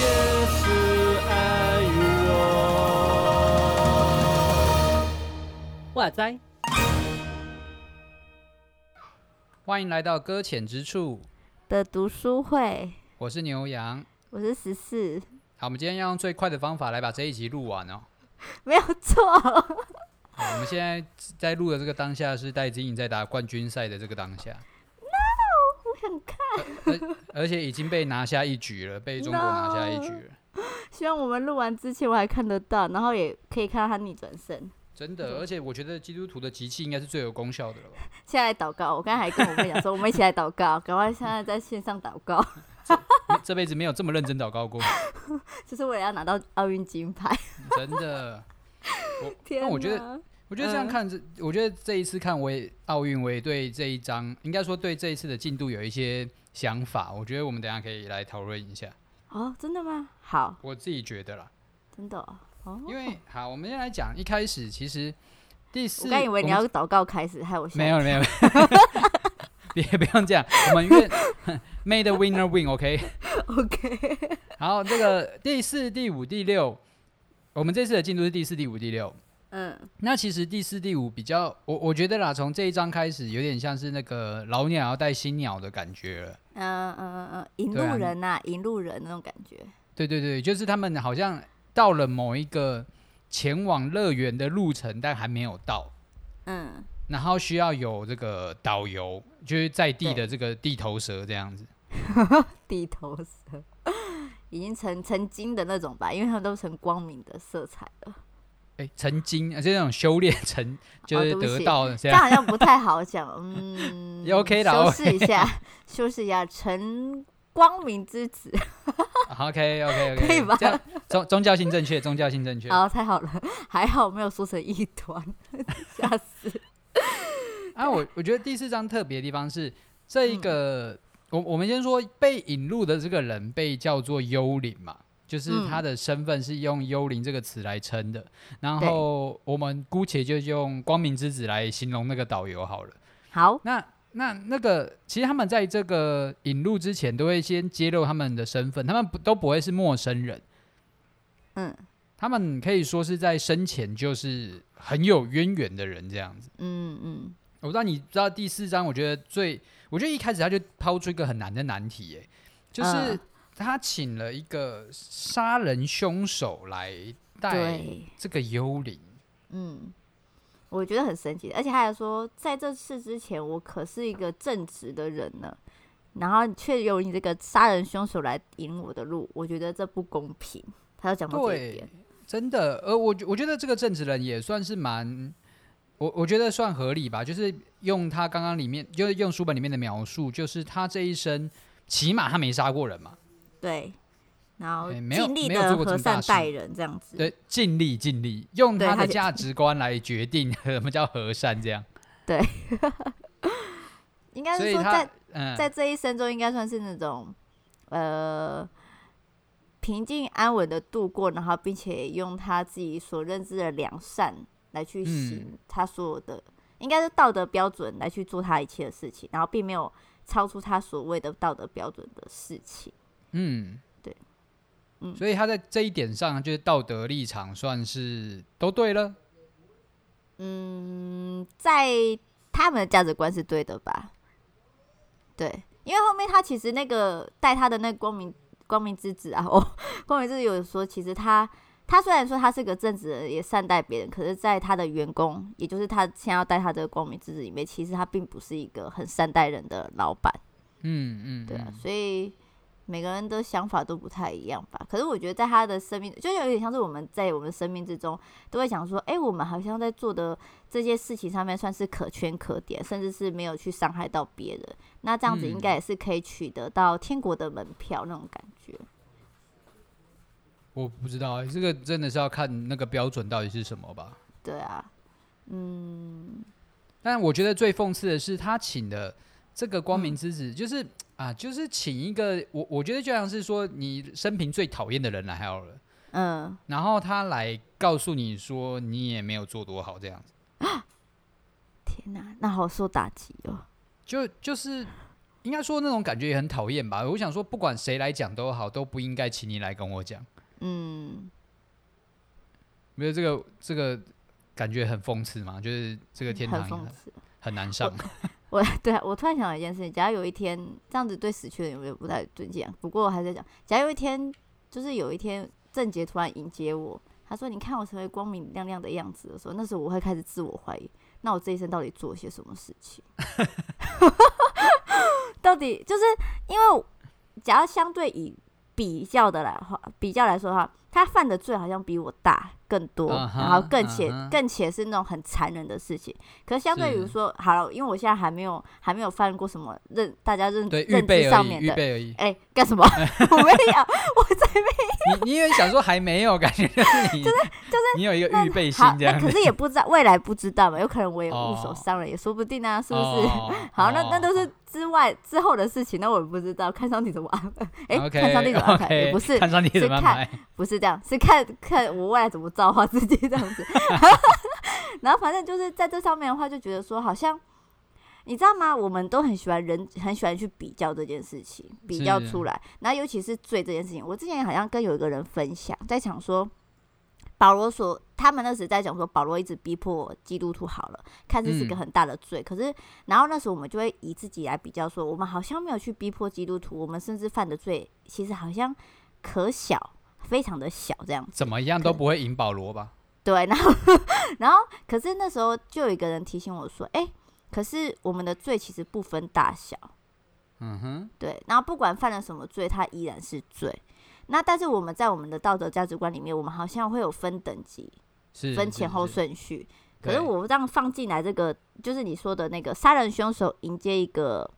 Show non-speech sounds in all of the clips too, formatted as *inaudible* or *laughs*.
也是爱我。哇塞！欢迎来到搁浅之处的读书会，我是牛羊，我是十四。好，我们今天要用最快的方法来把这一集录完哦。*laughs* 没有错。好，我们现在在录的这个当下是戴资颖在打冠军赛的这个当下。No，我想看。而而且已经被拿下一局了，被中国拿下一局了。希望我们录完之前我还看得到，然后也可以看到他逆转胜。真的，而且我觉得基督徒的集气应该是最有功效的了吧？现在来祷告，我刚才还跟我妹讲说，我们一起来祷告，赶快现在在线上祷告。*laughs* 这辈子没有这么认真祷告过，*laughs* 就是为了要拿到奥运金牌。真的，*laughs* 那我觉得，我觉得这样看，这、嗯、我觉得这一次看我也奥运，我也对这一章，应该说对这一次的进度有一些想法。我觉得我们等下可以来讨论一下。哦，真的吗？好，我自己觉得啦。真的、哦。因为好，我们先来讲一开始，其实第四，我刚以为你要祷告开始，害我没有没有，*laughs* 别 *laughs* 不用这样，我们愿 May the winner win，OK OK。好，这个第四、第五、第六，我们这次的进度是第四、第五、第六。嗯，那其实第四、第五比较，我我觉得啦，从这一章开始，有点像是那个老鸟要带新鸟的感觉了。嗯嗯嗯嗯，引路人呐、啊，引路人那种感觉。对对对，就是他们好像。到了某一个前往乐园的路程，但还没有到。嗯，然后需要有这个导游，就是在地的这个地头蛇这样子。*laughs* 地头蛇已经成成精的那种吧，因为他们都成光明的色彩了。哎、欸，成精啊，就那种修炼成，就是得到的这样。好像不太好讲。嗯，*laughs* OK 的，修饰一下，*laughs* 修饰一下，成。光明之子，OK OK OK，可以吧？这样宗宗教性正确，宗教性正确。好，太好了，还好没有说成异端，*laughs* 吓死。啊，我我觉得第四章特别的地方是这一个，嗯、我我们先说被引入的这个人被叫做幽灵嘛，就是他的身份是用幽灵这个词来称的。嗯、然后我们姑且就用光明之子来形容那个导游好了。好，那。那那个，其实他们在这个引入之前，都会先揭露他们的身份，他们不都不会是陌生人，嗯，他们可以说是在生前就是很有渊源的人这样子，嗯嗯。我不知道你知道第四章，我觉得最，我觉得一开始他就抛出一个很难的难题，哎，就是他请了一个杀人凶手来带这个幽灵，嗯。我觉得很神奇，而且他还说，在这次之前，我可是一个正直的人呢，然后却由你这个杀人凶手来引我的路，我觉得这不公平。他要讲到这一点，真的，呃，我我觉得这个正直人也算是蛮，我我觉得算合理吧，就是用他刚刚里面，就是用书本里面的描述，就是他这一生起码他没杀过人嘛，对。然后尽力的和善待人，这样子。对，尽力尽力，用他的价值观来决定 *laughs* 什么叫和善，这样。对，*laughs* 应该是说在在这一生中，应该算是那种呃平静安稳的度过，然后并且用他自己所认知的良善来去行他所有的，应该是道德标准来去做他一切的事情，然后并没有超出他所谓的道德标准的事情。嗯。所以他在这一点上，就是道德立场算是都对了。嗯，在他们的价值观是对的吧？对，因为后面他其实那个带他的那个光明光明之子啊，哦，*laughs* 光明之子有说，其实他他虽然说他是个正直人，也善待别人，可是在他的员工，也就是他现在要带他的光明之子里面，其实他并不是一个很善待人的老板。嗯嗯，对啊，所以。每个人的想法都不太一样吧，可是我觉得在他的生命，就有点像是我们在我们生命之中都会想说，哎、欸，我们好像在做的这些事情上面算是可圈可点，甚至是没有去伤害到别人，那这样子应该也是可以取得到天国的门票那种感觉。嗯、我不知道，这个真的是要看那个标准到底是什么吧？对啊，嗯，但我觉得最讽刺的是，他请的这个光明之子，就是。嗯啊，就是请一个我，我觉得就像是说你生平最讨厌的人来好了，嗯，然后他来告诉你说你也没有做多好这样子，*gasps* 天哪，那好受打击哦。就就是应该说那种感觉也很讨厌吧。我想说，不管谁来讲都好，都不应该请你来跟我讲。嗯，没有这个这个感觉很讽刺嘛，就是这个天堂很，很难上。我，我 *laughs* 对我突然想到一件事情，假如有一天这样子对死去的人有没有不太尊敬？不过我还在讲，假如有一天，就是有一天郑杰突然迎接我，他说：“你看我成为光明亮亮的样子的时候，那时候我会开始自我怀疑。”那我这一生到底做了些什么事情？*laughs* 到底就是因为，假如相对以比较的来话，比较来说的话。他犯的罪好像比我大更多，uh huh, 然后更且、uh huh. 更且是那种很残忍的事情。可是相对于说，好了，因为我现在还没有还没有犯过什么认大家认对认知上面的，哎，干、欸、什么？*laughs* 我没有，我才没有。你你以为想说还没有，感觉就是你就是就是你有一个预备心这样。可是也不知道未来不知道嘛，有可能我也误手伤了，oh. 也说不定啊，是不是？Oh. *laughs* 好，那那都是之外之后的事情，那我也不知道，看上你怎么安排。哎，Okay, 看上帝怎么安排不是看上帝怎么安排，不是这样，是看看我未来怎么造化自己这样子。*laughs* *laughs* 然后反正就是在这上面的话，就觉得说好像你知道吗？我们都很喜欢人，很喜欢去比较这件事情，比较出来。然后尤其是罪这件事情，我之前好像跟有一个人分享，在讲说保罗说他们那时在讲说保罗一直逼迫基督徒好了，看似是个很大的罪。嗯、可是然后那时候我们就会以自己来比较说，我们好像没有去逼迫基督徒，我们甚至犯的罪其实好像可小。非常的小，这样怎么样都不会赢保罗吧？对，然后，*laughs* 然后，可是那时候就有一个人提醒我说：“哎、欸，可是我们的罪其实不分大小。”嗯哼，对。然后不管犯了什么罪，它依然是罪。那但是我们在我们的道德价值观里面，我们好像会有分等级，是分前后顺序。可是我这样放进来，这个就是你说的那个杀人凶手迎接一个。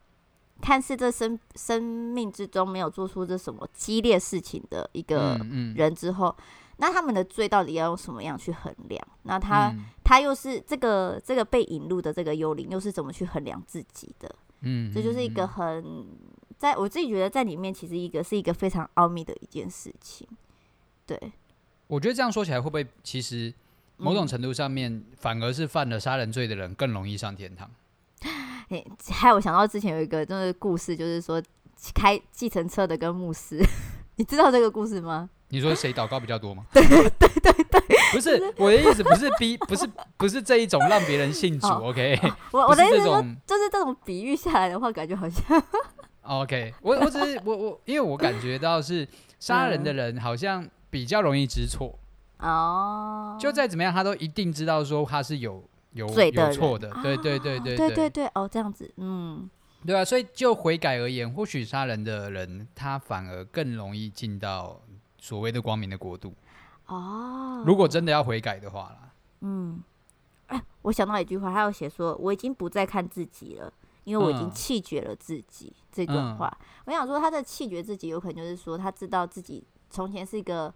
看似这生生命之中没有做出这什么激烈事情的一个人之后，嗯嗯、那他们的罪到底要用什么样去衡量？那他、嗯、他又是这个这个被引入的这个幽灵，又是怎么去衡量自己的？嗯，这就是一个很在我自己觉得在里面其实一个是一个非常奥秘的一件事情。对，我觉得这样说起来会不会其实某种程度上面反而是犯了杀人罪的人更容易上天堂？*laughs* 哎，还有想到之前有一个就是故事，就是说开计程车的跟牧师，*laughs* 你知道这个故事吗？*laughs* 你说谁祷告比较多吗？对对对对，不是我的意思，不是逼，不是不是这一种让别人信主。OK，我我的意思说，就是这种比喻下来的话，感觉好像。OK，*laughs* 我我只是我我，因为我感觉到是杀人的人好像比较容易知错哦，就再怎么样，他都一定知道说他是有。有有错的，对对对对对对。对哦，这样子，嗯，对啊，所以就悔改而言，或许杀人的人他反而更容易进到所谓的光明的国度哦。如果真的要悔改的话啦，嗯，哎，我想到一句话，他有写说，我已经不再看自己了，因为我已经气绝了自己。嗯、这段话，嗯、我想说，他的气绝自己，有可能就是说，他知道自己从前是一个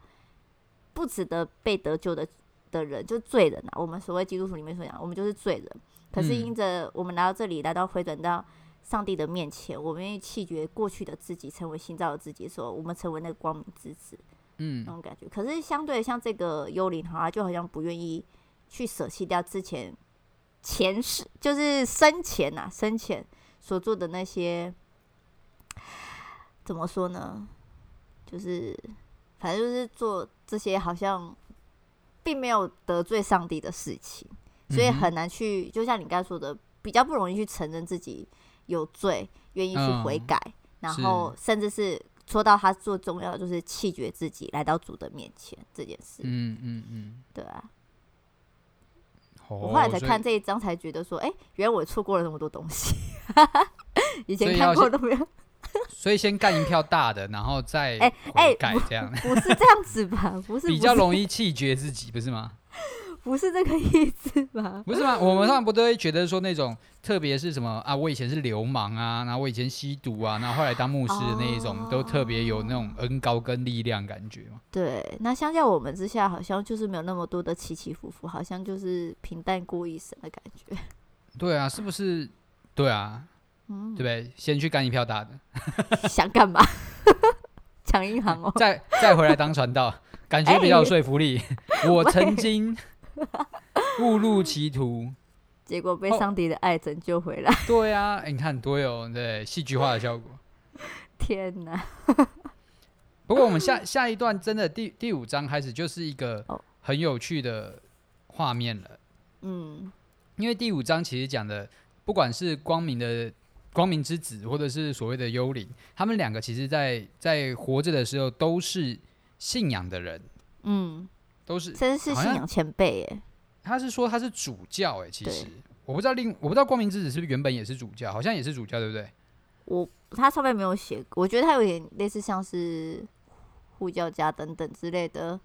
不值得被得救的。的人就是罪人啊，我们所谓基督徒里面所讲，我们就是罪人。可是因着我们来到这里，来到回转到上帝的面前，我们愿意弃绝过去的自己，成为新造的自己的时候，我们成为那个光明之子。嗯，那种感觉。可是相对像这个幽灵，哈，就好像不愿意去舍弃掉之前前世，就是生前呐，生前所做的那些，怎么说呢？就是反正就是做这些好像。并没有得罪上帝的事情，所以很难去，就像你刚才说的，比较不容易去承认自己有罪，愿意去悔改，嗯、然后甚至是说到他做重要的就是弃绝自己，来到主的面前这件事。嗯嗯嗯，嗯嗯对啊。哦、我后来才看这一章，才觉得说，哎以，原来我错过了那么多东西，*laughs* 以前看过都没有。*laughs* 所以先干一票大的，然后再哎哎改，这样、欸欸、不，不是这样子吧？不是比较容易气绝自己，不是吗？不是这个意思吧？*laughs* 不是吗？我们上不都会觉得说那种，特别是什么啊？我以前是流氓啊，然后我以前吸毒啊，然后后来当牧师的那一种，哦、都特别有那种恩高跟力量感觉嘛。对，那相较我们之下，好像就是没有那么多的起起伏伏，好像就是平淡过一生的感觉。对啊，是不是？对啊。嗯对不对？先去干一票大的，*laughs* 想干嘛？*laughs* 抢银行哦！再再回来当传道，感觉比较有说服力。欸、我曾经 *laughs* 误入歧途，结果被上帝的爱拯救回来。对啊，欸、你看多有对戏剧化的效果。天哪！不过我们下 *laughs* 下一段真的第第五章开始就是一个很有趣的画面了。嗯，因为第五章其实讲的，不管是光明的光明之子，或者是所谓的幽灵，他们两个其实在在活着的时候都是信仰的人。嗯，都是真是信仰前辈耶。他是说他是主教哎，其实我不知道另我不知道光明之子是不是原本也是主教，好像也是主教，对不对？我他上面没有写，我觉得他有点类似像是护教家等等之类的。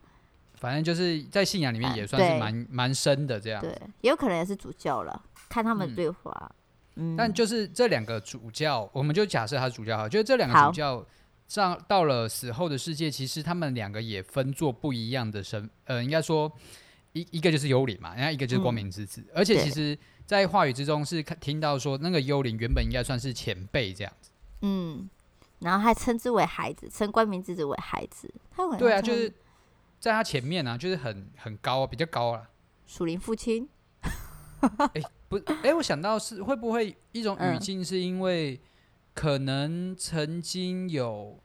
反正就是在信仰里面也算是蛮蛮深的这样。对，也有可能也是主教了，看他们对话。嗯，但就是这两个主教，我们就假设他是主教哈，就是这两个主教上到了死后的世界，其实他们两个也分作不一样的身，呃，应该说一一个就是幽灵嘛，然后一个就是光明之子，而且其实。在话语之中是看听到说，那个幽灵原本应该算是前辈这样子，嗯，然后还称之为孩子，称光明之子为孩子，他对啊，就是在他前面啊，就是很很高，比较高啊，属灵父亲，哎、欸、不，哎、欸，我想到是会不会一种语境，是因为可能曾经有，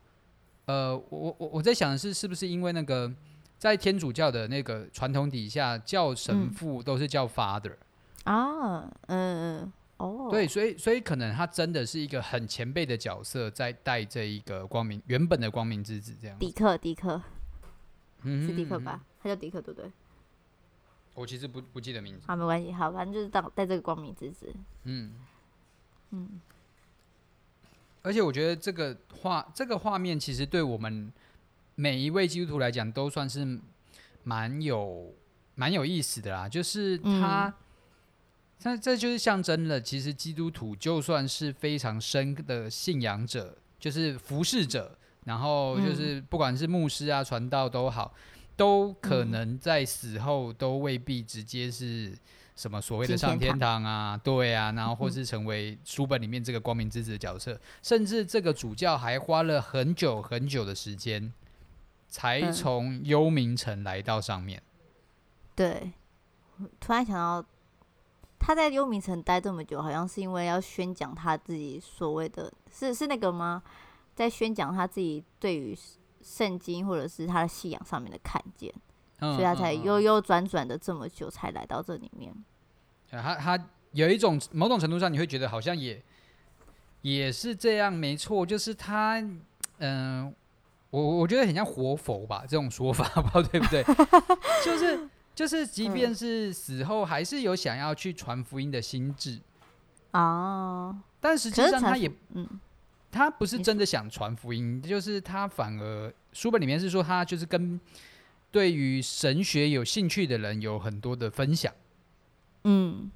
呃，我我我在想的是，是不是因为那个在天主教的那个传统底下，叫神父都是叫 Father。啊，嗯嗯，哦，对，所以所以可能他真的是一个很前辈的角色，在带这一个光明原本的光明之子这样。迪克，迪克，嗯，是迪克吧？他叫迪克，对不对？我其实不不记得名字。好，没关系，好，反正就是带带这个光明之子。嗯嗯。而且我觉得这个画这个画面，其实对我们每一位基督徒来讲，都算是蛮有蛮有意思的啦。就是他。嗯那这就是象征了，其实基督徒就算是非常深的信仰者，就是服侍者，然后就是不管是牧师啊、传道都好，都可能在死后都未必直接是什么所谓的上天堂啊，对啊，然后或是成为书本里面这个光明之子的角色，甚至这个主教还花了很久很久的时间，才从幽冥城来到上面。对，突然想到。他在幽冥城待这么久，好像是因为要宣讲他自己所谓的，是是那个吗？在宣讲他自己对于圣经或者是他的信仰上面的看见，嗯、所以他才悠悠转转的这么久才来到这里面。嗯、他他有一种某种程度上，你会觉得好像也也是这样，没错，就是他，嗯、呃，我我觉得很像活佛吧，这种说法，*laughs* 不知道对不对？就是。就是，即便是死后，还是有想要去传福音的心智哦。但实际上，他也，嗯，他不是真的想传福音，就是他反而书本里面是说，他就是跟对于神学有兴趣的人有很多的分享，嗯，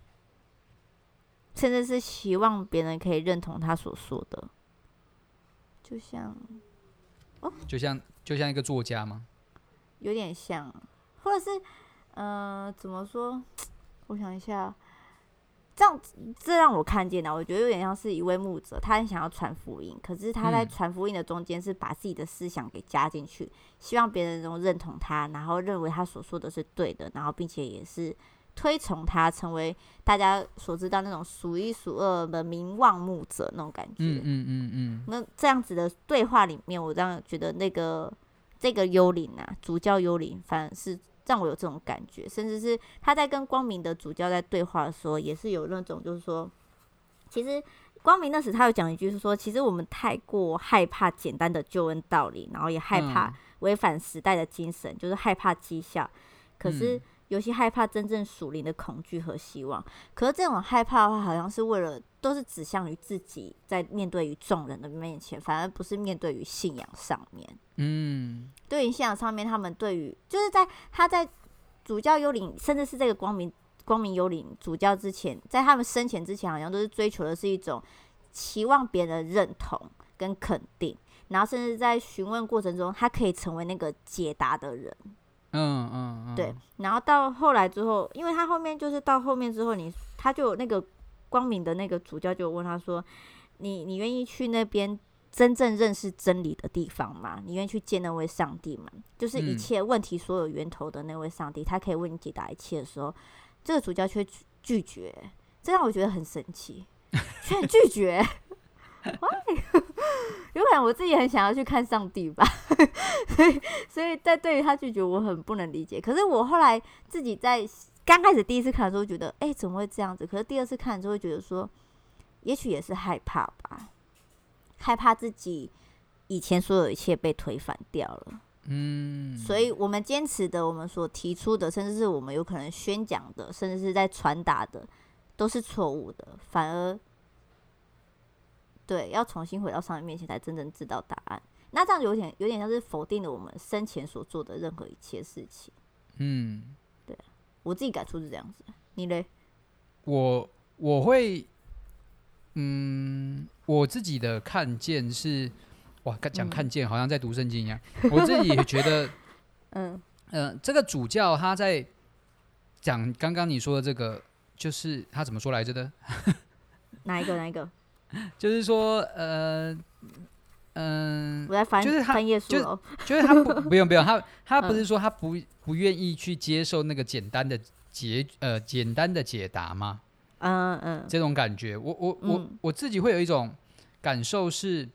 甚至是希望别人可以认同他所说的，就像，哦，就像就像一个作家吗？有点像，或者是。嗯、呃，怎么说？*tsk* 我想一下，这样这让我看见了，我觉得有点像是一位牧者，他很想要传福音，可是他在传福音的中间是把自己的思想给加进去，希望别人能认同他，然后认为他所说的是对的，然后并且也是推崇他成为大家所知道那种数一数二的名望牧者那种感觉。嗯嗯嗯嗯。那这样子的对话里面，我这样觉得那个这个幽灵啊，主教幽灵，反而是。让我有这种感觉，甚至是他在跟光明的主教在对话的时候，也是有那种，就是说，其实光明那时他有讲一句，是说，其实我们太过害怕简单的救恩道理，然后也害怕违反时代的精神，就是害怕讥笑，可是。尤其害怕真正属灵的恐惧和希望，可是这种害怕的话，好像是为了都是指向于自己，在面对于众人的面前，反而不是面对于信仰上面。嗯，对于信仰上面，他们对于就是在他在主教幽灵，甚至是这个光明光明幽灵主教之前，在他们生前之前，好像都是追求的是一种期望别人认同跟肯定，然后甚至在询问过程中，他可以成为那个解答的人。嗯嗯嗯，对，然后到后来之后，因为他后面就是到后面之后你，你他就有那个光明的那个主教就问他说：“你你愿意去那边真正认识真理的地方吗？你愿意去见那位上帝吗？就是一切问题所有源头的那位上帝，他可以为你解答一切的时候，这个主教却拒绝，这让我觉得很神奇，*laughs* 却拒绝。Why？有可能我自己很想要去看上帝吧，*laughs* 所以所以在对于他拒绝，我很不能理解。可是我后来自己在刚开始第一次看的时候，觉得哎、欸，怎么会这样子？可是第二次看就会觉得说，也许也是害怕吧，害怕自己以前所有一切被推翻掉了。嗯，所以我们坚持的，我们所提出的，甚至是我们有可能宣讲的，甚至是在传达的，都是错误的，反而。对，要重新回到上帝面前，才真正知道答案。那这样有点有点像是否定了我们生前所做的任何一切事情。嗯，对，我自己感触是这样子。你嘞？我我会，嗯，我自己的看见是，哇，讲看见好像在读圣经一样。嗯、我自己也觉得，*laughs* 嗯嗯、呃，这个主教他在讲刚刚你说的这个，就是他怎么说来着的？*laughs* 哪一个？哪一个？*laughs* 就是说，呃，嗯、呃，我在翻，就是他，翻页数就，*laughs* 就是他不，不用，不用，他，*laughs* 他不是说他不不愿意去接受那个简单的解，呃，简单的解答吗？嗯嗯，这种感觉，我我我、嗯、我自己会有一种感受是，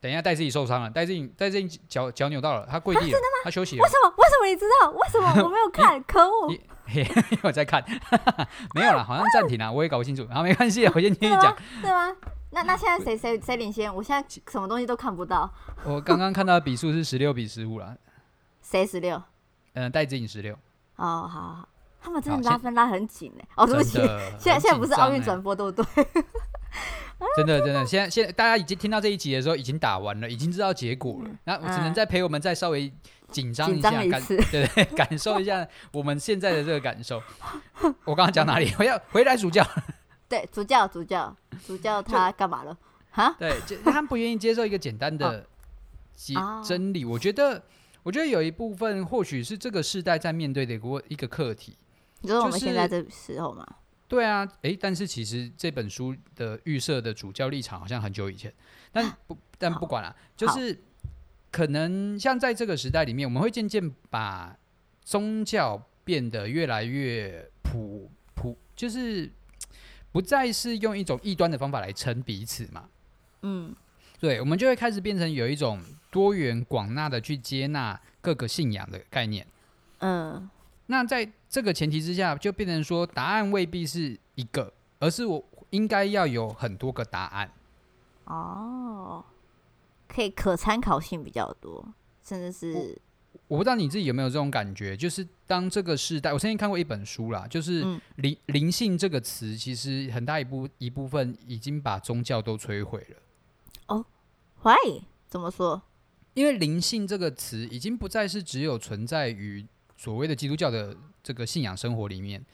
等一下戴志颖受伤了，戴志颖戴自己脚脚扭到了，他跪地了？他休息了。为什么？为什么你知道？为什么我没有看？*laughs* 可恶！嘿，我在看，*laughs* 没有了，好像暂停了，我也搞不清楚。然后没关系，我先听你讲。对吗？那那现在谁谁谁领先？我现在什么东西都看不到。我刚刚看到的比数是十六比十五了。谁十六？嗯，戴志颖十六。哦，好好好，他们真的拉分拉很紧哎。哦，对不起，现在现在不是奥运转播，对不对？真的真的，现在现在大家已经听到这一集的时候，已经打完了，已经知道结果了。那我只能再陪我们再稍微。紧张一下，一感对对，*laughs* 感受一下我们现在的这个感受。我刚刚讲哪里？我要回来主教。*laughs* 对，主教，主教，主教，他干嘛了？*laughs* 哈？对，就他不愿意接受一个简单的真理。我觉得，我觉得有一部分或许是这个时代在面对的一个一个课题。你说我们现在这时候吗？对啊，哎，但是其实这本书的预设的主教立场好像很久以前，但不，但不管了，就是。可能像在这个时代里面，我们会渐渐把宗教变得越来越普普，就是不再是用一种异端的方法来称彼此嘛。嗯，对，我们就会开始变成有一种多元广纳的去接纳各个信仰的概念。嗯，那在这个前提之下，就变成说答案未必是一个，而是我应该要有很多个答案。哦。可以可参考性比较多，甚至是我，我不知道你自己有没有这种感觉，就是当这个时代，我曾经看过一本书啦，就是灵灵性这个词，其实很大一部一部分已经把宗教都摧毁了。哦，Why？怎么说？因为灵性这个词已经不再是只有存在于所谓的基督教的这个信仰生活里面。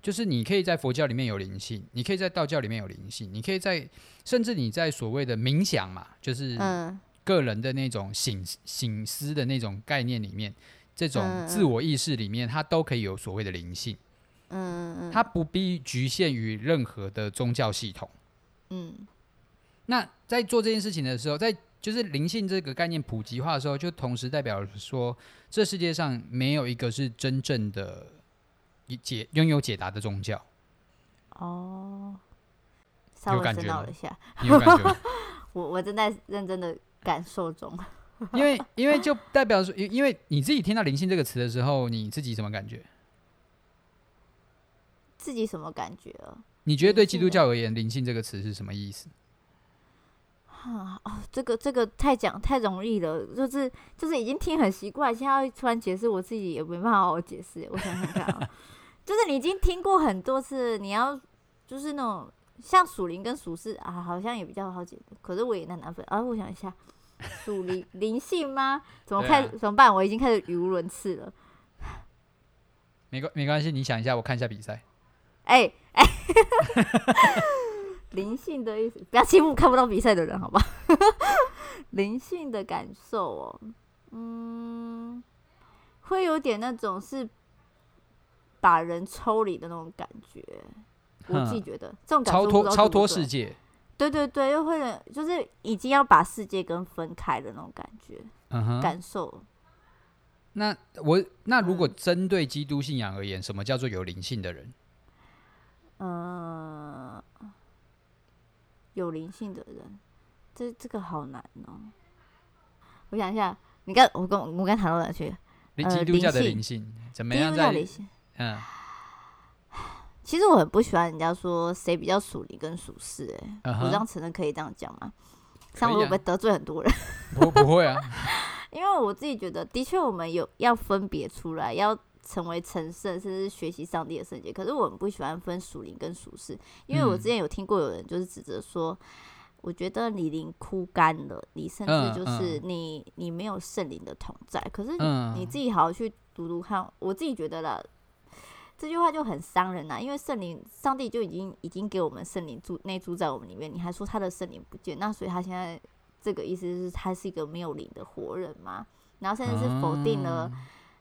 就是你可以在佛教里面有灵性，你可以在道教里面有灵性，你可以在甚至你在所谓的冥想嘛，就是个人的那种醒醒思的那种概念里面，这种自我意识里面，它都可以有所谓的灵性。嗯，它不必局限于任何的宗教系统。嗯，那在做这件事情的时候，在就是灵性这个概念普及化的时候，就同时代表说，这世界上没有一个是真正的。解拥有解答的宗教哦，稍微深奥了一下，你有感觉？*laughs* 我我正在认真的感受中，因为 *laughs* 因为就代表说，因为你自己听到灵性这个词的时候，你自己什么感觉？自己什么感觉啊？你觉得对基督教而言，灵性这个词是什么意思？啊哦，这个这个太讲太容易了，就是就是已经听很习惯，现在要突然解释，我自己也没办法好好解释。我想想看啊。*laughs* 就是你已经听过很多次，你要就是那种像属灵跟属世啊，好像也比较好解。可是我也很难分啊。我想一下，属灵灵性吗？怎么开？啊、怎么办？我已经开始语无伦次了。没关没关系，你想一下，我看一下比赛。哎哎，灵性的意思，不要欺负看不到比赛的人，好吧？*laughs* 灵性的感受哦，嗯，会有点那种是。把人抽离的那种感觉，我自己觉得这种超脱超脱世界，对对对，又会就是已经要把世界跟分开的那种感觉，嗯哼，感受。那我那如果针对基督信仰而言，什么叫做有灵性的人？嗯、呃，有灵性的人，这这个好难哦。我想一下，你刚我跟我刚谈到哪去？基督教的灵性怎么样在？嗯，*sighs* 其实我很不喜欢人家说谁比较属灵跟属世，哎，我这样承认可以这样讲吗？像我会不会得罪很多人？不不会啊，*laughs* 因为我自己觉得，的确我们有要分别出来，要成为成圣，甚至学习上帝的圣洁。可是我们不喜欢分属灵跟属世，因为我之前有听过有人就是指责说。我觉得你灵枯干了，你甚至就是你，你没有圣灵的同在。可是你自己好好去读读看，我自己觉得啦，这句话就很伤人呐，啊。因为圣灵，上帝就已经已经给我们圣灵住内住在我们里面，你还说他的圣灵不见，那所以他现在这个意思是他是一个没有灵的活人嘛？然后甚至是否定了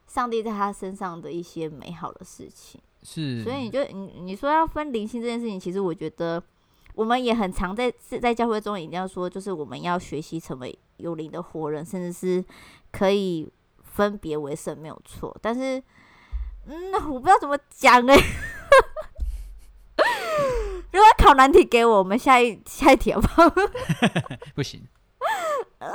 上帝在他身上的一些美好的事情。是，所以你就你你说要分灵性这件事情，其实我觉得。我们也很常在在教会中一定要说，就是我们要学习成为有灵的活人，甚至是可以分别为圣，没有错。但是，嗯，我不知道怎么讲哎、欸。*laughs* 如果考难题给我，我们下一下一题好不好？*laughs* 不行。呃，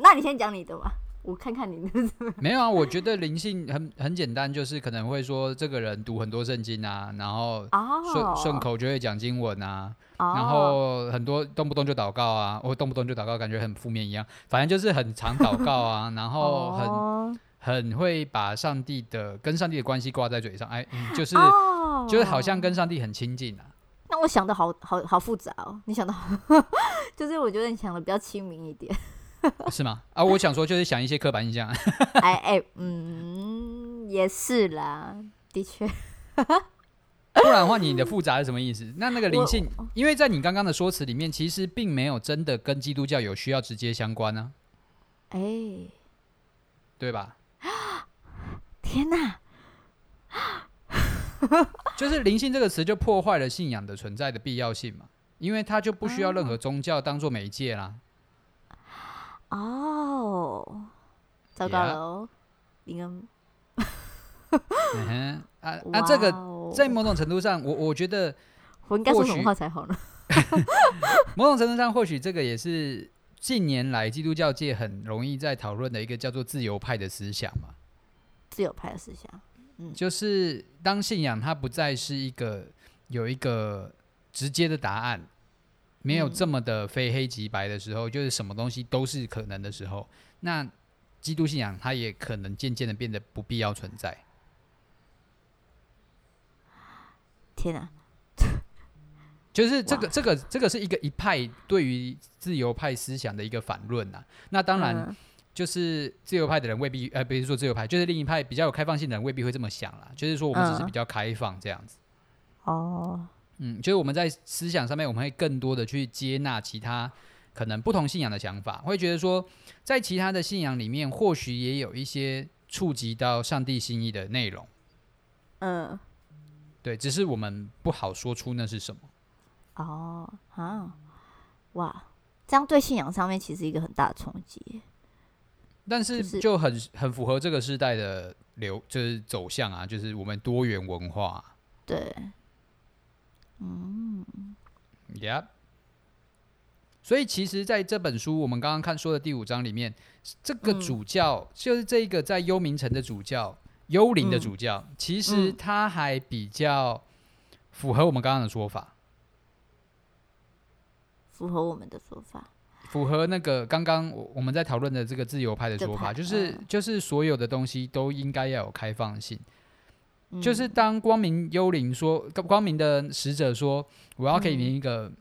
那你先讲你的吧。我看看你的 *laughs* 没有啊，我觉得灵性很很简单，就是可能会说这个人读很多圣经啊，然后顺顺口就会讲经文啊，然后很多动不动就祷告啊，或动不动就祷告，感觉很负面一样，反正就是很常祷告啊，然后很 *laughs* 很会把上帝的跟上帝的关系挂在嘴上，哎，就是就是好像跟上帝很亲近啊。那我想的好好好复杂哦，你想的好，*laughs* 就是我觉得你想的比较亲民一点。*laughs* 是吗？啊，我想说就是想一些刻板印象。*laughs* 哎哎，嗯，也是啦，的确。*laughs* 不然的话，你的复杂是什么意思？那那个灵性，因为在你刚刚的说辞里面，其实并没有真的跟基督教有需要直接相关呢、啊。哎、欸，对吧？*gasps* 天哪！就是灵性这个词就破坏了信仰的存在的必要性嘛，因为它就不需要任何宗教当做媒介啦。哦，糟糕了哦，你们，嗯哼，啊 *laughs* 啊，这个在某种程度上，我我觉得，我应该说什么话才好呢？*laughs* 某种程度上，或许这个也是近年来基督教界很容易在讨论的一个叫做自由派的思想嘛。自由派的思想，嗯，就是当信仰它不再是一个有一个直接的答案。没有这么的非黑即白的时候，嗯、就是什么东西都是可能的时候，那基督信仰它也可能渐渐的变得不必要存在。天哪！就是这个、这个、这个是一个一派对于自由派思想的一个反论呐。那当然，就是自由派的人未必，呃，比如说自由派，就是另一派比较有开放性的人未必会这么想啦。就是说，我们只是比较开放这样子。哦。嗯，就是我们在思想上面，我们会更多的去接纳其他可能不同信仰的想法，会觉得说，在其他的信仰里面，或许也有一些触及到上帝心意的内容。嗯，对，只是我们不好说出那是什么。哦，啊，哇，这样对信仰上面其实一个很大的冲击。但是就很很符合这个时代的流，就是走向啊，就是我们多元文化。对。嗯，Yeah。所以其实，在这本书我们刚刚看说的第五章里面，这个主教、嗯、就是这个在幽冥城的主教，幽灵的主教，嗯、其实他还比较符合我们刚刚的说法，符合我们的说法，符合那个刚刚我我们在讨论的这个自由派的说法，就是、嗯、就是所有的东西都应该要有开放性。就是当光明幽灵说，光明的使者说，我要给你一个，嗯、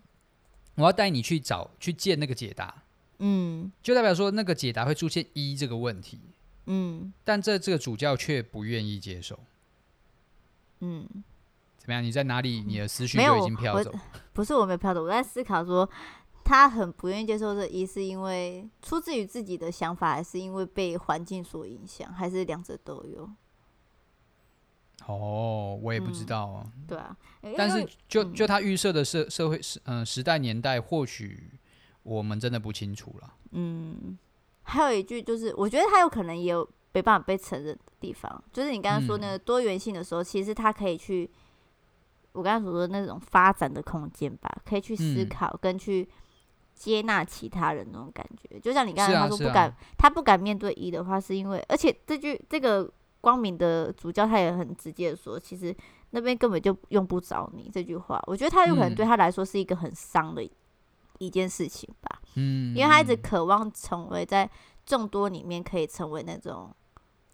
我要带你去找去见那个解答，嗯，就代表说那个解答会出现一这个问题，嗯，但这这个主教却不愿意接受，嗯，怎么样？你在哪里？你的思绪就已经飘走？不是我没有飘走，我在思考说，他很不愿意接受这一，是因为出自于自己的想法，还是因为被环境所影响，还是两者都有？哦，我也不知道啊。嗯、对啊，但是就就他预设的社社会时嗯、呃、时代年代，或许我们真的不清楚了。嗯，还有一句就是，我觉得他有可能也有没办法被承认的地方，就是你刚刚说那个多元性的时候，嗯、其实他可以去我刚才所说的那种发展的空间吧，可以去思考跟去接纳其他人那种感觉。嗯、就像你刚才他说不敢，啊啊、他不敢面对一的话，是因为而且这句这个光明的主教他也很直接的说，其实那边根本就用不着你这句话。我觉得他有可能对他来说是一个很伤的一件事情吧。嗯，因为他一直渴望成为在众多里面可以成为那种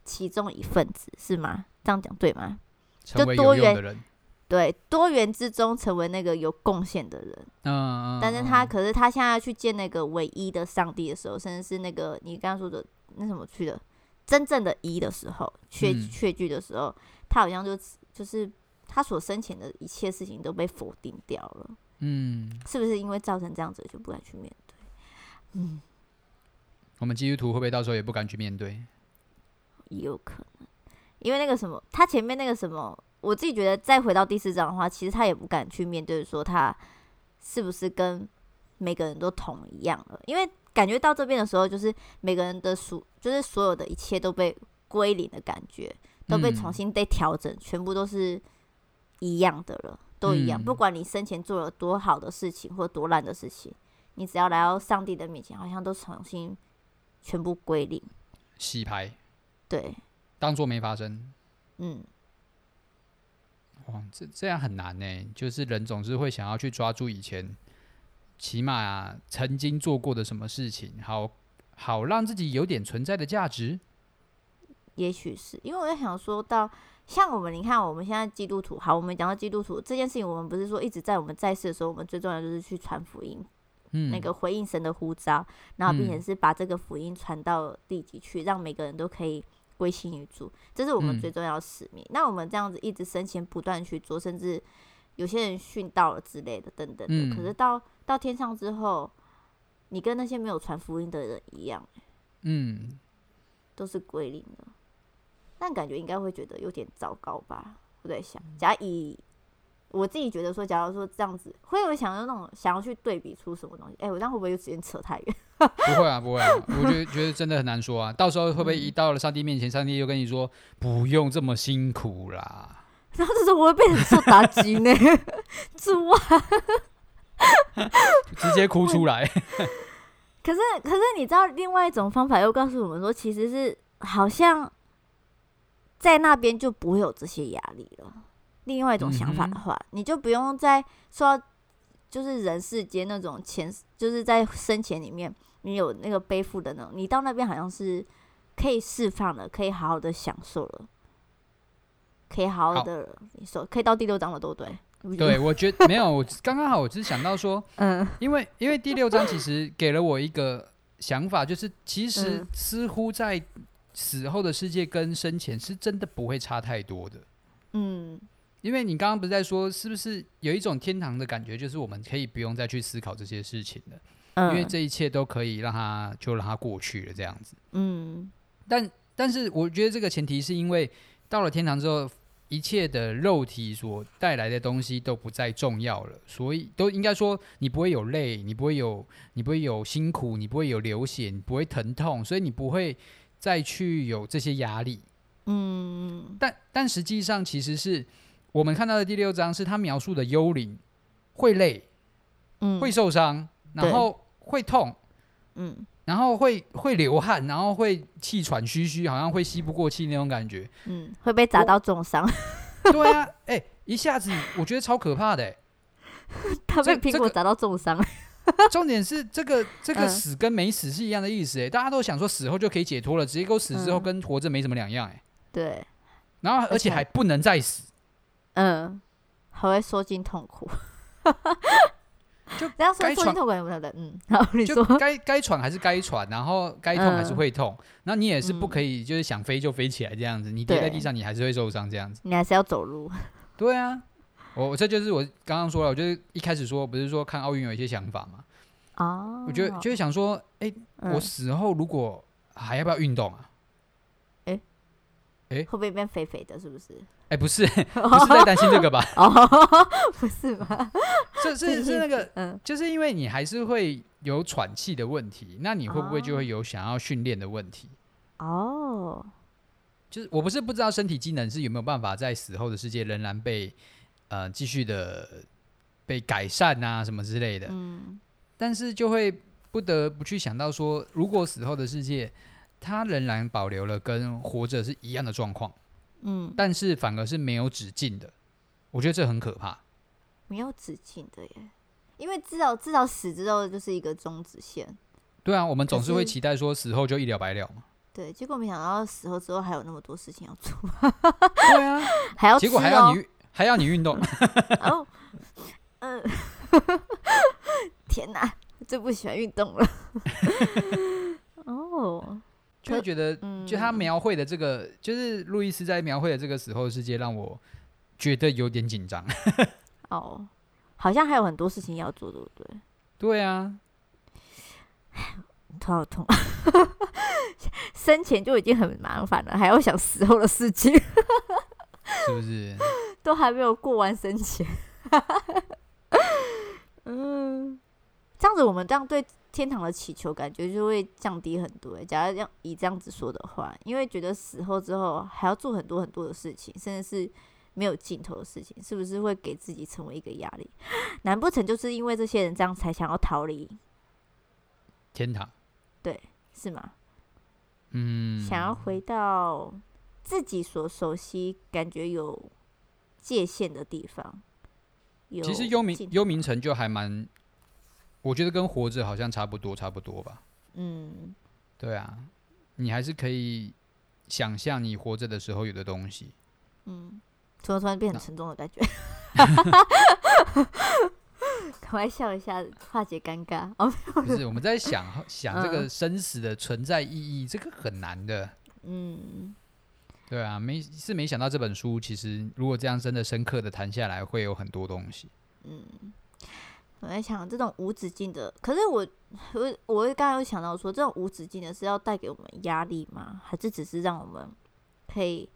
其中一份子，是吗？这样讲对吗？就多元。对，多元之中成为那个有贡献的人，嗯，但是他可是他现在要去见那个唯一的上帝的时候，甚至是那个你刚刚说的那什么去的真正的一的时候，确确据的时候，他好像就就是他所生前的一切事情都被否定掉了，嗯，是不是因为造成这样子就不敢去面对？嗯，我们基督徒会不会到时候也不敢去面对？也有可能，因为那个什么，他前面那个什么。我自己觉得，再回到第四章的话，其实他也不敢去面对，说他是不是跟每个人都同一样了，因为感觉到这边的时候，就是每个人的属，就是所有的一切都被归零的感觉，都被重新被调整，嗯、全部都是一样的了，都一样。嗯、不管你生前做了多好的事情或多烂的事情，你只要来到上帝的面前，好像都重新全部归零，洗牌，对，当做没发生，嗯。哇，这这样很难呢。就是人总是会想要去抓住以前，起码啊，曾经做过的什么事情，好好让自己有点存在的价值。也许是因为我在想说到，像我们，你看我们现在基督徒，好，我们讲到基督徒这件事情，我们不是说一直在我们在世的时候，我们最重要就是去传福音，嗯，那个回应神的呼召，然后并且是把这个福音传到地极去，让每个人都可以。归心于主，这是我们最重要的使命。嗯、那我们这样子一直生前不断去做，甚至有些人殉道了之类的，等等的。嗯、可是到到天上之后，你跟那些没有传福音的人一样，嗯，都是归零的。但感觉应该会觉得有点糟糕吧？我在想，假以。我自己觉得说，假如说这样子，会有想要那种想要去对比出什么东西？哎、欸，我这样会不会有时间扯太远？*laughs* 不会啊，不会啊，我觉得觉得真的很难说啊。到时候会不会一到了上帝面前，上帝就跟你说不用这么辛苦啦？然后这时候我会被人受打击呢，*laughs* 主啊，*laughs* 直接哭出来。*laughs* 可是可是你知道，另外一种方法又告诉我们说，其实是好像在那边就不会有这些压力了。另外一种想法的话，嗯、你就不用再说，就是人世间那种前，就是在生前里面，你有那个背负的那种，你到那边好像是可以释放了，可以好好的享受了，可以好好的，好你说可以到第六章了，对不对？对，我觉得没有，我刚刚好，我只是想到说，*laughs* 嗯，因为因为第六章其实给了我一个想法，就是其实似乎在死后的世界跟生前是真的不会差太多的，嗯。因为你刚刚不是在说，是不是有一种天堂的感觉，就是我们可以不用再去思考这些事情了，嗯、因为这一切都可以让它就让它过去了这样子。嗯，但但是我觉得这个前提是因为到了天堂之后，一切的肉体所带来的东西都不再重要了，所以都应该说你不会有累，你不会有你不会有辛苦，你不会有流血，你不会疼痛，所以你不会再去有这些压力。嗯，但但实际上其实是。我们看到的第六章是他描述的幽灵会累，嗯，会受伤，然后会痛，嗯，然后会会流汗，然后会气喘吁吁，好像会吸不过气那种感觉，嗯，会被砸到重伤。*laughs* 对啊，哎、欸，一下子我觉得超可怕的、欸，*laughs* 他被苹果砸到重伤。重点是这个这个死跟没死是一样的意思、欸，哎，大家都想说死后就可以解脱了，直接给我死之后跟活着没什么两样、欸，哎，对，然后而且还不能再死。嗯，还会受尽痛苦，就不 *laughs* 要说受尽痛苦也不晓得。嗯，好，你说该该喘还是该喘，然后该痛还是会痛，那、嗯、你也是不可以，就是想飞就飞起来这样子，你跌在地上你还是会受伤这样子，你还是要走路。*laughs* 对啊，我这就是我刚刚说了，我就是一开始说不是说看奥运有一些想法嘛，哦，我觉得就是想说，哎、欸，嗯、我死后如果还要不要运动啊？哎、欸，哎、欸，会不会变肥肥的？是不是？哎，欸、不是，*laughs* 不是在担心这个吧？哦，*laughs* 不是吧？是是是那个，嗯，就是因为你还是会有喘气的问题，那你会不会就会有想要训练的问题？哦，就是我不是不知道身体机能是有没有办法在死后的世界仍然被呃继续的被改善啊什么之类的。嗯，但是就会不得不去想到说，如果死后的世界，它仍然保留了跟活着是一样的状况，嗯，但是反而是没有止境的，我觉得这很可怕。没有止境的耶，因为至少至少死之后就是一个终止线。对啊，我们总是会期待说死后就一了百了嘛。对，结果没想到死后之后还有那么多事情要做，对啊，*laughs* 还要、哦、结果还要你还要你运动。*laughs* 哦，嗯，*laughs* 天哪，最不喜欢运动了。哦，就会觉得，就他描绘的这个，嗯、就是路易斯在描绘的这个时候的世界，让我觉得有点紧张。*laughs* 哦，好像还有很多事情要做，对不对？对啊，头好痛。*laughs* 生前就已经很麻烦了，还要想死后的事情，*laughs* 是不是？都还没有过完生前。嗯，这样子我们这样对天堂的祈求，感觉就会降低很多。假如这样以这样子说的话，因为觉得死后之后还要做很多很多的事情，甚至是没有尽头的事情，是不是会给自己成为一个压力？*gasps* 难不成就是因为这些人这样才想要逃离天堂？对，是吗？嗯，想要回到自己所熟悉、感觉有界限的地方。其实幽冥幽冥城就还蛮，我觉得跟活着好像差不多，差不多吧。嗯，对啊，你还是可以想象你活着的时候有的东西。嗯，突然突然变很沉重的感觉。*laughs* 赶快笑一下，化解尴尬。哦，不是，我们在想 *laughs* 想这个生死的存在意义，这个很难的。嗯，对啊，没是没想到这本书其实如果这样真的深刻的谈下来，会有很多东西。嗯，我在想这种无止境的，可是我我我刚刚有想到说，这种无止境的是要带给我们压力吗？还是只是让我们可以？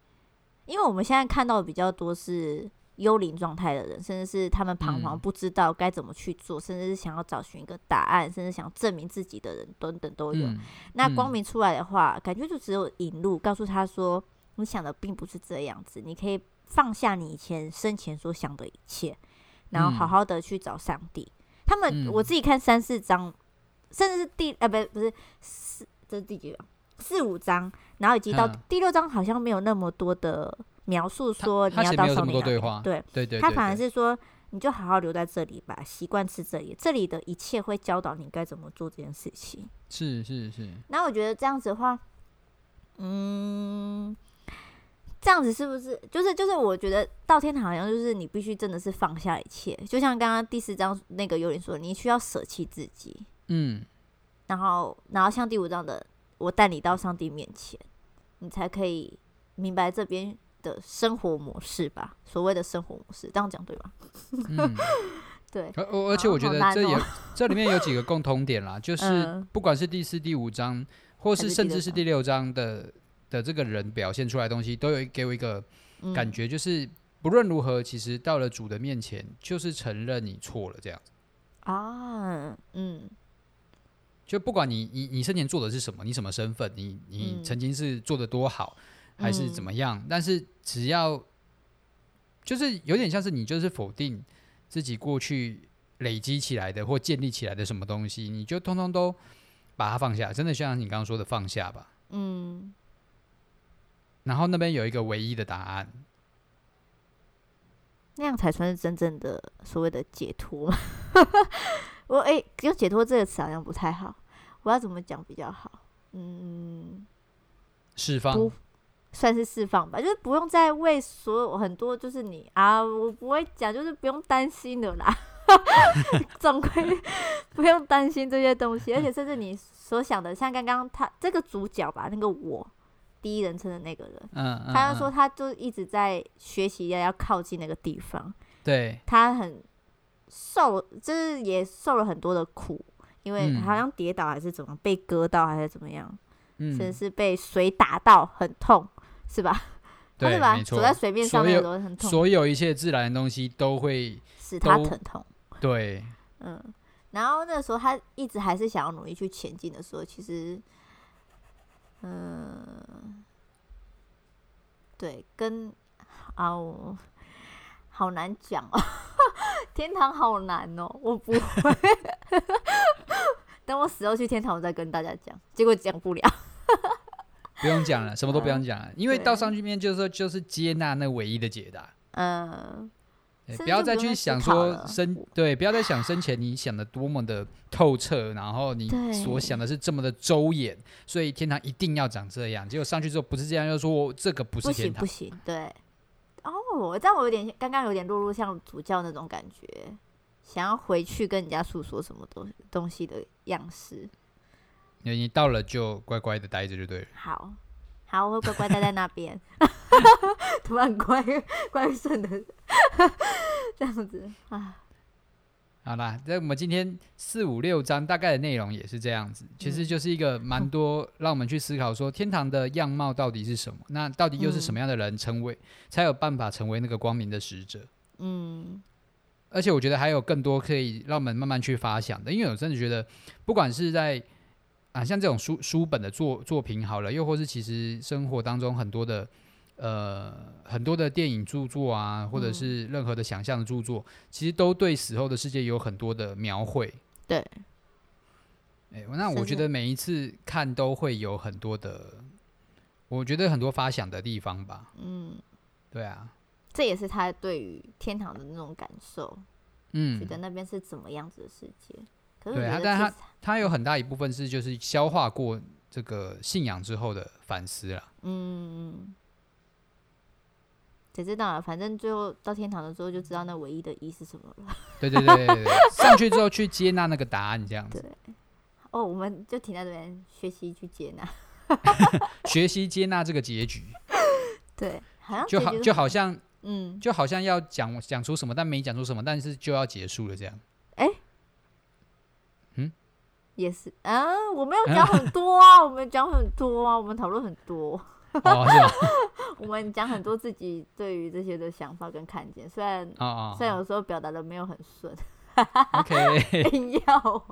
因为我们现在看到的比较多是。幽灵状态的人，甚至是他们彷徨不知道该怎么去做，嗯、甚至是想要找寻一个答案，甚至想证明自己的人，等等都有。嗯、那光明出来的话，嗯、感觉就只有引路，告诉他说：“你想的并不是这样子，你可以放下你以前生前所想的一切，然后好好的去找上帝。嗯”他们，我自己看三四章，甚至是第啊，不是不是四，这是第几章？四五章，然后以及到第六章，好像没有那么多的。描述说你要到上面，对对对对，他反而是说你就好好留在这里吧，习惯吃这里，这里的一切会教导你该怎么做这件事情。是是是。那我觉得这样子的话，嗯，这样子是不是就是就是我觉得到天堂好像就是你必须真的是放下一切，就像刚刚第四章那个幽灵说，你需要舍弃自己，嗯，然后然后像第五章的，我带你到上帝面前，你才可以明白这边。的生活模式吧，所谓的生活模式，这样讲对吧？嗯，*laughs* 对。而而且我觉得这也、哦、这里面有几个共通点啦，*laughs* 就是不管是第四、第五章，或是甚至是第六章的的这个人表现出来的东西，都有给我一个感觉，就是不论如何，其实到了主的面前，就是承认你错了这样子啊。嗯，就不管你你你生前做的是什么，你什么身份，你你曾经是做的多好。还是怎么样？嗯、但是只要就是有点像是你就是否定自己过去累积起来的或建立起来的什么东西，你就通通都把它放下。真的像你刚刚说的放下吧。嗯。然后那边有一个唯一的答案，那样才算是真正的所谓的解脱。*laughs* 我哎，用、欸、解脱这个词好像不太好，我要怎么讲比较好？嗯，释放。算是释放吧，就是不用再为所有很多，就是你啊，我不会讲，就是不用担心的啦，*laughs* 总归 *laughs* 不用担心这些东西，而且甚至你所想的，像刚刚他这个主角吧，那个我第一人称的那个人，嗯，嗯，他就说他就一直在学习要要靠近那个地方，对，他很受，就是也受了很多的苦，因为好像跌倒还是怎么被割到还是怎么样，嗯，甚至是被水打到很痛。是吧？对，是吧？走在水面上面都很痛。所有一切自然的东西都会使他疼痛。对，嗯。然后那个时候他一直还是想要努力去前进的时候，其实，嗯，对，跟啊，我好难讲哦，天堂好难哦，我不会。*laughs* 等我死后去天堂，我再跟大家讲。结果讲不了，不用讲了，什么都不用讲了，嗯、因为到上去面就是说，就是接纳那唯一的解答。嗯，不要再去想说生对，不要再想生前你想的多么的透彻，然后你所想的是这么的周延，所以天堂一定要长这样。结果上去之后不是这样，又说我这个不是天堂，不行，不行，对。哦，但我有点刚刚有点落入像主教那种感觉。想要回去跟人家诉说什么东东西的样式，你到了就乖乖的待着就对了。好，好，我会乖乖待在那边。*laughs* 突然乖乖顺的这样子啊。好啦，那我们今天四五六章大概的内容也是这样子，其实就是一个蛮多让我们去思考说天堂的样貌到底是什么，那到底又是什么样的人成为、嗯、才有办法成为那个光明的使者？嗯。而且我觉得还有更多可以让我们慢慢去发想的，因为我真的觉得，不管是在啊像这种书书本的作作品好了，又或是其实生活当中很多的呃很多的电影著作啊，或者是任何的想象的著作，嗯、其实都对死后的世界有很多的描绘。对，哎、欸，那我觉得每一次看都会有很多的，我觉得很多发想的地方吧。嗯，对啊。这也是他对于天堂的那种感受，嗯，觉得那边是怎么样子的世界。可是对啊，但他他有很大一部分是就是消化过这个信仰之后的反思了。嗯，谁知道啊？反正最后到天堂的时候就知道那唯一的一是什么了。*laughs* 对对对对对，上去之后去接纳那个答案，这样子。对。哦，我们就停在这边学习去接纳，*laughs* 学习接纳这个结局。对，好像就好就好像。嗯，就好像要讲讲出什么，但没讲出什么，但是就要结束了这样。哎、也是啊，我没有讲很多啊，我们讲很多啊，我们讨论很多。*laughs* 哦，是吗？*laughs* 我们讲很多自己对于这些的想法跟看见，虽然哦哦虽然有时候表达的没有很顺。OK，*laughs* 硬要，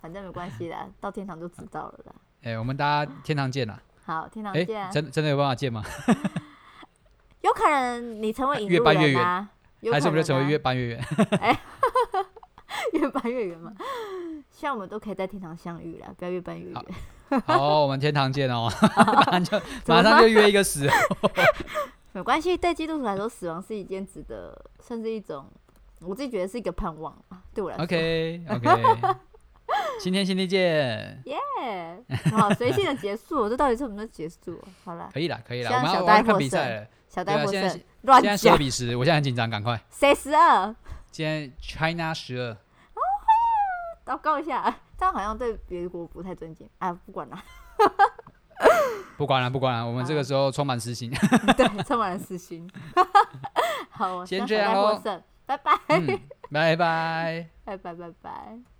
反正没关系啦，到天堂就知道了啦。哎、欸，我们大家天堂见啦！好，天堂见。欸、真真的有办法见吗？有可能你成为引路人啊，越搬越远啊，还是我们就成为越搬越远？哎，*laughs* 越搬越远嘛，希望我们都可以在天堂相遇啦，不要越搬越远。好，我们天堂见哦，*laughs* 马上就马上就约一个时候。*laughs* 没关系，对基督徒来说，死亡是一件值得，甚至一种，我自己觉得是一个盼望啊，对我来说。OK OK，新天新地见。耶、yeah，好随性的结束，这到底是什么结束？好了，可以了，可以了，我们要我要看比赛了。小戴获胜，现在十二比十，我现在很紧张，赶快。谁十二？今天 China 十二。哦，祷告一下，*laughs* 这样好像对别国不太尊敬。哎，不管了，*laughs* 不管了，不管了，我们这个时候充满私心。*laughs* 对，充满了私心。好，先这样喽，拜拜，嗯，拜拜，拜拜，拜拜。